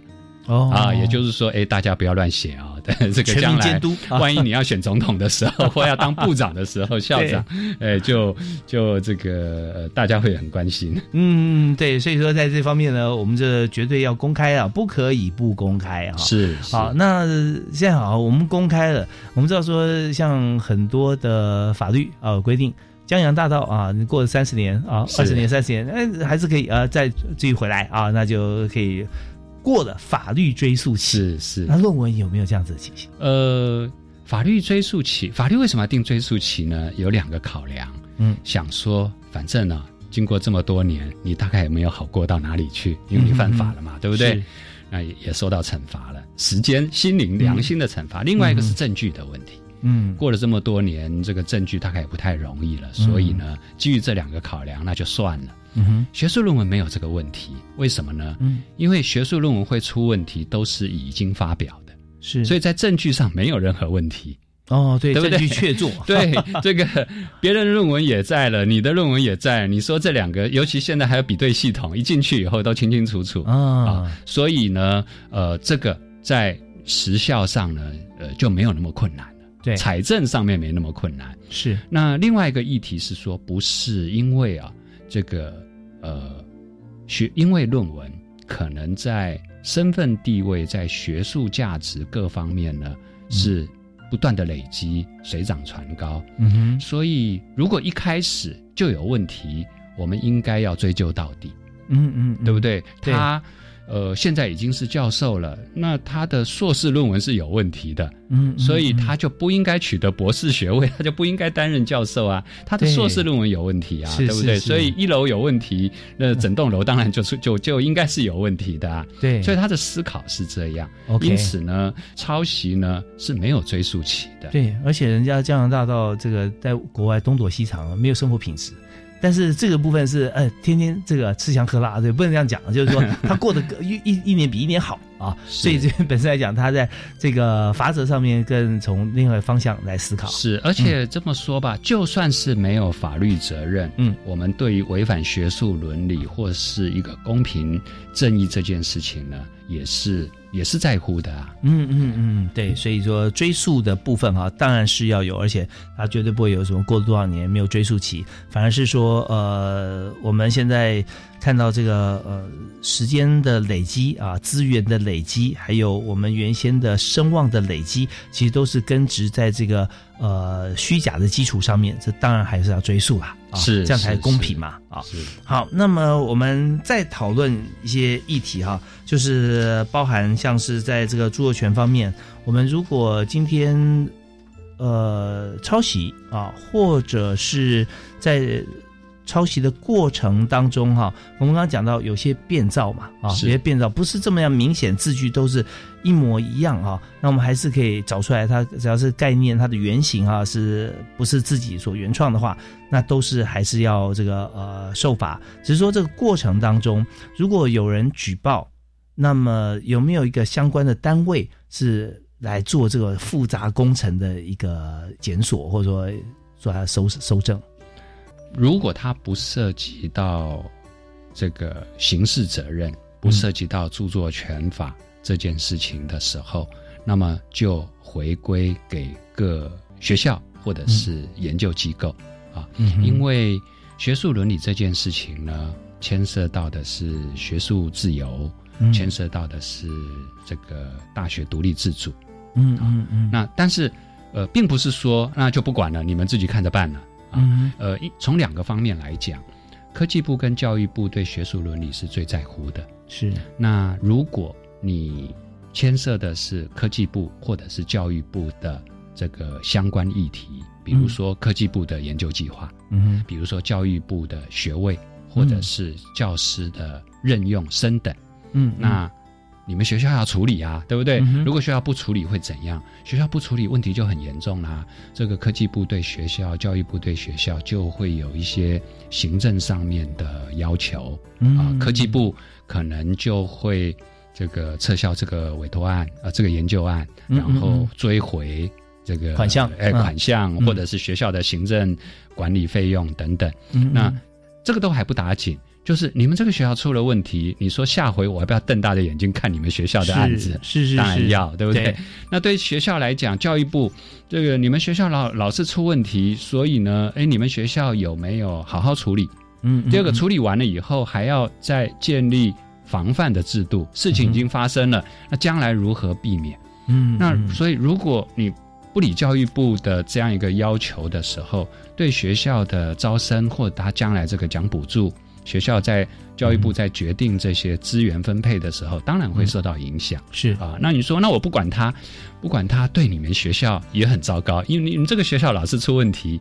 哦啊，也就是说，哎，大家不要乱写啊！这个将来，万一你要选总统的时候，或要当部长的时候，校长，哎，就就这个大家会很关心。嗯，对，所以说在这方面呢，我们这绝对要公开啊，不可以不公开啊。是，好，那现在好，我们公开了，我们知道说，像很多的法律啊规定，江洋大盗啊，你过了三十年啊，二十年、三十年，哎，还是可以啊，再继续回来啊，那就可以。过了法律追诉期是是，那论文有没有这样子的情形？呃，法律追诉期，法律为什么要定追诉期呢？有两个考量。嗯，想说反正呢，经过这么多年，你大概也没有好过到哪里去，因为你犯法了嘛，对不对？那也受到惩罚了，时间、心灵、良心的惩罚。另外一个是证据的问题。嗯，过了这么多年，这个证据大概也不太容易了，所以呢，基于这两个考量，那就算了。嗯哼，学术论文没有这个问题，为什么呢？嗯，因为学术论文会出问题，都是已经发表的，是，所以在证据上没有任何问题。哦，对，证据确凿。对，这个 别人的论文也在了，你的论文也在，你说这两个，尤其现在还有比对系统，一进去以后都清清楚楚啊。所以呢，呃，这个在时效上呢，呃，就没有那么困难了。对，财政上面没那么困难。是。那另外一个议题是说，不是因为啊，这个。呃，学因为论文可能在身份地位、在学术价值各方面呢，是不断的累积、水涨船高。嗯哼，所以如果一开始就有问题，我们应该要追究到底。嗯嗯，对不对？他。呃，现在已经是教授了，那他的硕士论文是有问题的，嗯，所以他就不应该取得博士学位，他就不应该担任教授啊，他的硕士论文有问题啊，对不对？所以一楼有问题，那整栋楼当然就是就就应该是有问题的啊，对，所以他的思考是这样，因此呢，抄袭呢是没有追溯期的，对，而且人家加拿大到这个在国外东躲西藏，没有生活品质。但是这个部分是呃，天天这个吃香喝辣，对，不能这样讲，就是说 他过得一一一年比一年好啊，所以这边 本身来讲，他在这个法则上面更从另外方向来思考。是，而且这么说吧，就算是没有法律责任，嗯，我们对于违反学术伦理或是一个公平正义这件事情呢，也是。也是在乎的啊，嗯嗯嗯，对，所以说追溯的部分哈，当然是要有，而且它绝对不会有什么过了多少年没有追溯期，反而是说，呃，我们现在看到这个呃时间的累积啊，资源的累积，还有我们原先的声望的累积，其实都是根植在这个呃虚假的基础上面，这当然还是要追溯啦。是这样才公平嘛？啊，好，那么我们再讨论一些议题哈，就是包含像是在这个著作权方面，我们如果今天呃抄袭啊，或者是在。抄袭的过程当中，哈，我们刚刚讲到有些变造嘛，啊，有些变造不是这么样明显，字句都是一模一样啊。那我们还是可以找出来，它只要是概念，它的原型啊，是不是自己所原创的话，那都是还是要这个呃受罚。只是说这个过程当中，如果有人举报，那么有没有一个相关的单位是来做这个复杂工程的一个检索，或者说做它收收证？如果它不涉及到这个刑事责任，不涉及到著作权法这件事情的时候，那么就回归给各学校或者是研究机构啊，因为学术伦理这件事情呢，牵涉到的是学术自由，牵涉到的是这个大学独立自主。嗯嗯嗯。那但是呃，并不是说那就不管了，你们自己看着办了。嗯，呃，从两个方面来讲，科技部跟教育部对学术伦理是最在乎的。是，那如果你牵涉的是科技部或者是教育部的这个相关议题，比如说科技部的研究计划，嗯，比如说教育部的学位或者是教师的任用升等，嗯，那。你们学校要处理啊，对不对？如果学校不处理会怎样？学校不处理，问题就很严重啦。这个科技部对学校、教育部对学校就会有一些行政上面的要求啊。科技部可能就会这个撤销这个委托案啊，这个研究案，然后追回这个款项，哎，款项或者是学校的行政管理费用等等。那这个都还不打紧。就是你们这个学校出了问题，你说下回我要不要瞪大的眼睛看你们学校的案子？是是是，当然要，对不对？那对学校来讲，教育部这个你们学校老老是出问题，所以呢，哎，你们学校有没有好好处理？嗯。第二个，处理完了以后，还要再建立防范的制度。事情已经发生了，那将来如何避免？嗯。那所以，如果你不理教育部的这样一个要求的时候，对学校的招生或他将来这个奖补助。学校在教育部在决定这些资源分配的时候，当然会受到影响。是啊，那你说，那我不管他，不管他，对你们学校也很糟糕，因为你们这个学校老是出问题，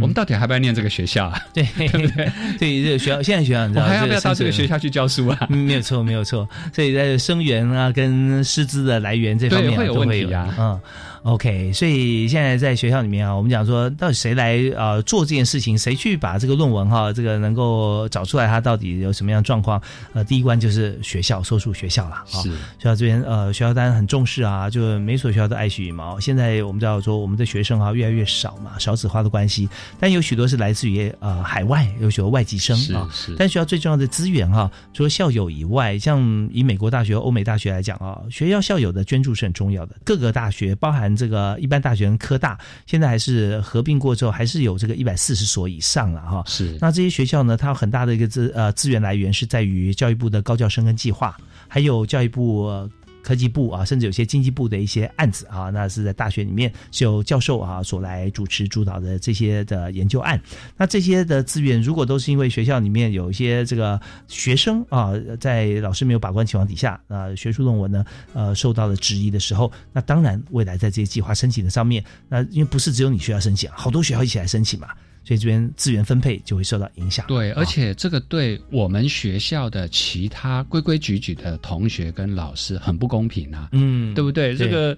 我们到底还不要念这个学校啊？对 对不对？对这个学校，现在学校，我还要不要到这个学校去教书啊？没有错，没有错。所以在生源啊，跟师资的来源这方面会有问题啊。嗯。OK，所以现在在学校里面啊，我们讲说到底谁来啊做这件事情，谁去把这个论文哈，这个能够找出来它到底有什么样状况？呃，第一关就是学校，所属学校了。是学校这边呃，学校当然很重视啊，就每所学校都爱惜羽毛。现在我们知道说我们的学生啊越来越少嘛，少子化的关系，但有许多是来自于呃海外，有许多外籍生啊。是。但学校最重要的资源哈，除了校友以外，像以美国大学、欧美大学来讲啊，学校校友的捐助是很重要的。各个大学包含。这个一般大学跟科大现在还是合并过之后，还是有这个一百四十所以上了哈。是，那这些学校呢，它有很大的一个资呃资源来源是在于教育部的高教生跟计划，还有教育部。科技部啊，甚至有些经济部的一些案子啊，那是在大学里面是由教授啊所来主持主导的这些的研究案。那这些的资源，如果都是因为学校里面有一些这个学生啊，在老师没有把关情况底下啊，学术论文呢呃受到了质疑的时候，那当然未来在这些计划申请的上面，那因为不是只有你学校申请，好多学校一起来申请嘛。所以这边资源分配就会受到影响。对，而且这个对我们学校的其他规规矩矩的同学跟老师很不公平啊。嗯，对不对？这个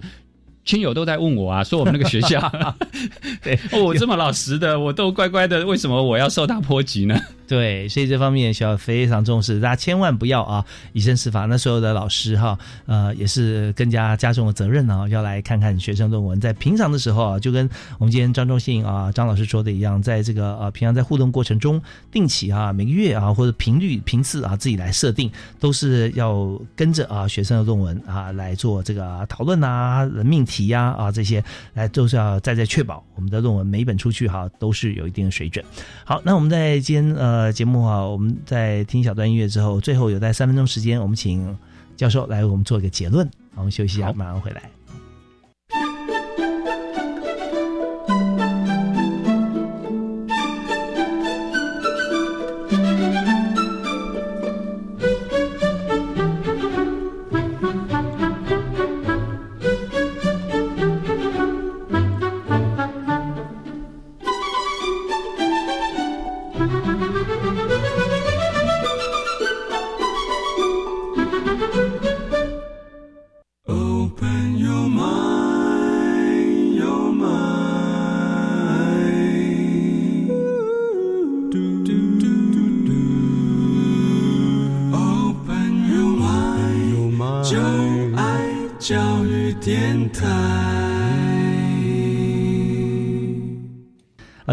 亲友都在问我啊，说我们那个学校，对，哦，我这么老实的，我都乖乖的，为什么我要受到波及呢？对，所以这方面需要非常重视，大家千万不要啊以身试法。那所有的老师哈，呃，也是更加加重了责任啊，要来看看学生论文。在平常的时候啊，就跟我们今天张忠信啊张老师说的一样，在这个呃平常在互动过程中，定期啊每个月啊或者频率频次啊自己来设定，都是要跟着啊学生的论文啊来做这个讨论啊命题呀啊这些，来都是要再再确保我们的论文每一本出去哈都是有一定的水准。好，那我们在今天呃。呃，节目哈，我们在听小段音乐之后，最后有在三分钟时间，我们请教授来为我们做一个结论。我们休息一下，马上回来。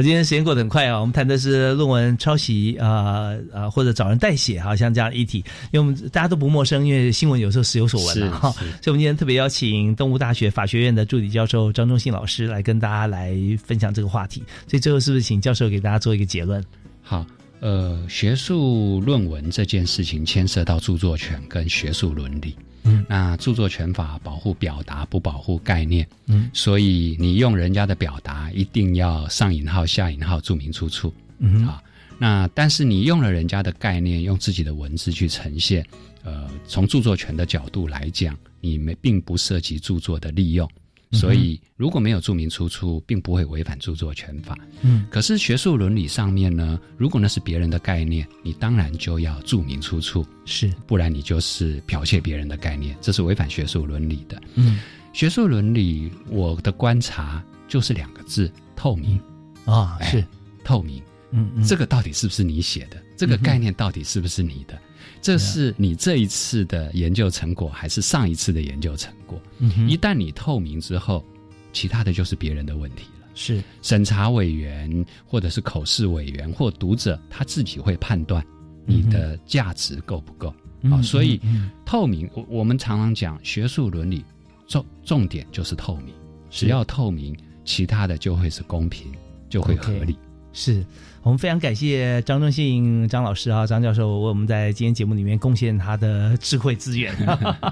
今天时间过得很快啊！我们谈的是论文抄袭啊啊，或者找人代写，哈像这样议题，因为我们大家都不陌生，因为新闻有时候时有所闻哈。所以，我们今天特别邀请东吴大学法学院的助理教授张忠信老师来跟大家来分享这个话题。所以，最后是不是请教授给大家做一个结论？好，呃，学术论文这件事情牵涉到著作权跟学术伦理。嗯，那著作权法保护表达，不保护概念。嗯，所以你用人家的表达，一定要上引号、下引号，注明出处。嗯，啊，那但是你用了人家的概念，用自己的文字去呈现，呃，从著作权的角度来讲，你们并不涉及著作的利用。所以，如果没有注明出处，并不会违反著作权法。嗯，可是学术伦理上面呢，如果那是别人的概念，你当然就要注明出处，是，不然你就是剽窃别人的概念，这是违反学术伦理的。嗯，学术伦理，我的观察就是两个字：透明。啊，是透明。嗯嗯，这个到底是不是你写的？这个概念到底是不是你的？这是你这一次的研究成果，还是上一次的研究成果？嗯一旦你透明之后，其他的就是别人的问题了。是审查委员，或者是口试委员，或读者，他自己会判断你的价值够不够啊。所以，透明，我我们常常讲学术伦理重重点就是透明，只要透明，其他的就会是公平，就会合理。是。我们非常感谢张忠信张老师啊，张教授为我们在今天节目里面贡献他的智慧资源，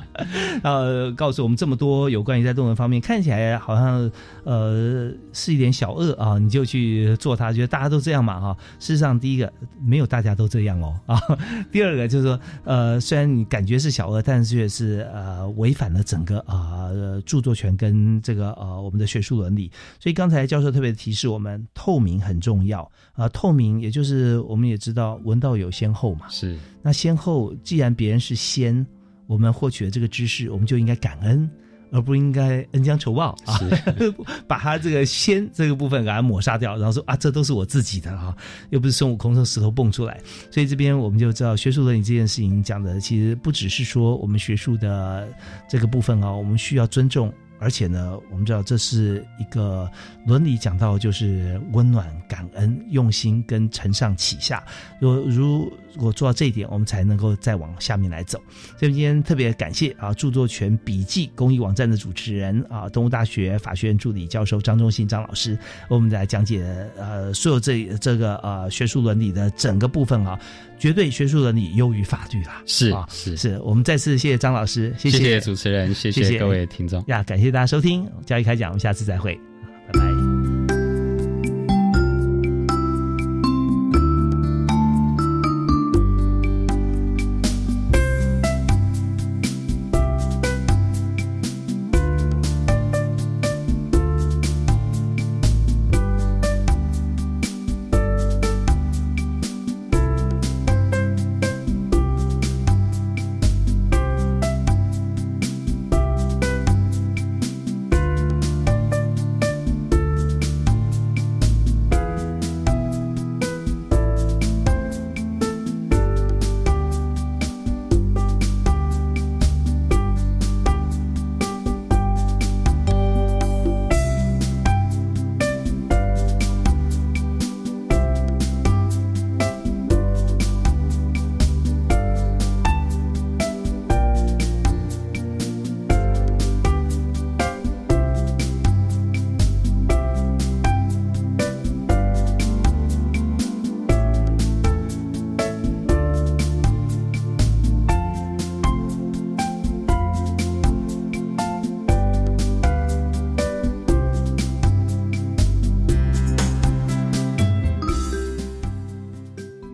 呃，告诉我们这么多有关于在论文方面看起来好像呃是一点小恶啊，你就去做它，觉得大家都这样嘛哈。事实上，第一个没有大家都这样哦啊，第二个就是说呃，虽然你感觉是小恶，但是却是呃违反了整个啊著作权跟这个呃我们的学术伦理。所以刚才教授特别提示我们，透明很重要啊。透明，也就是我们也知道，闻道有先后嘛。是，那先后，既然别人是先，我们获取了这个知识，我们就应该感恩，而不应该恩将仇报啊，把他这个先这个部分给他抹杀掉，然后说啊，这都是我自己的啊，又不是孙悟空从石头蹦出来。所以这边我们就知道，学术伦理这件事情讲的，其实不只是说我们学术的这个部分啊，我们需要尊重。而且呢，我们知道这是一个伦理讲到就是温暖、感恩、用心跟承上启下。如如果做到这一点，我们才能够再往下面来走。所以今天特别感谢啊，著作权笔记公益网站的主持人啊，东吴大学法学院助理教授张忠信张老师，为我们来讲解呃所有这这个呃学术伦理的整个部分啊，绝对学术伦理优于法律啦。是啊，是是我们再次谢谢张老师，谢谢主持人，谢谢各位听众呀，感谢大家收听教育开讲，我们下次再会。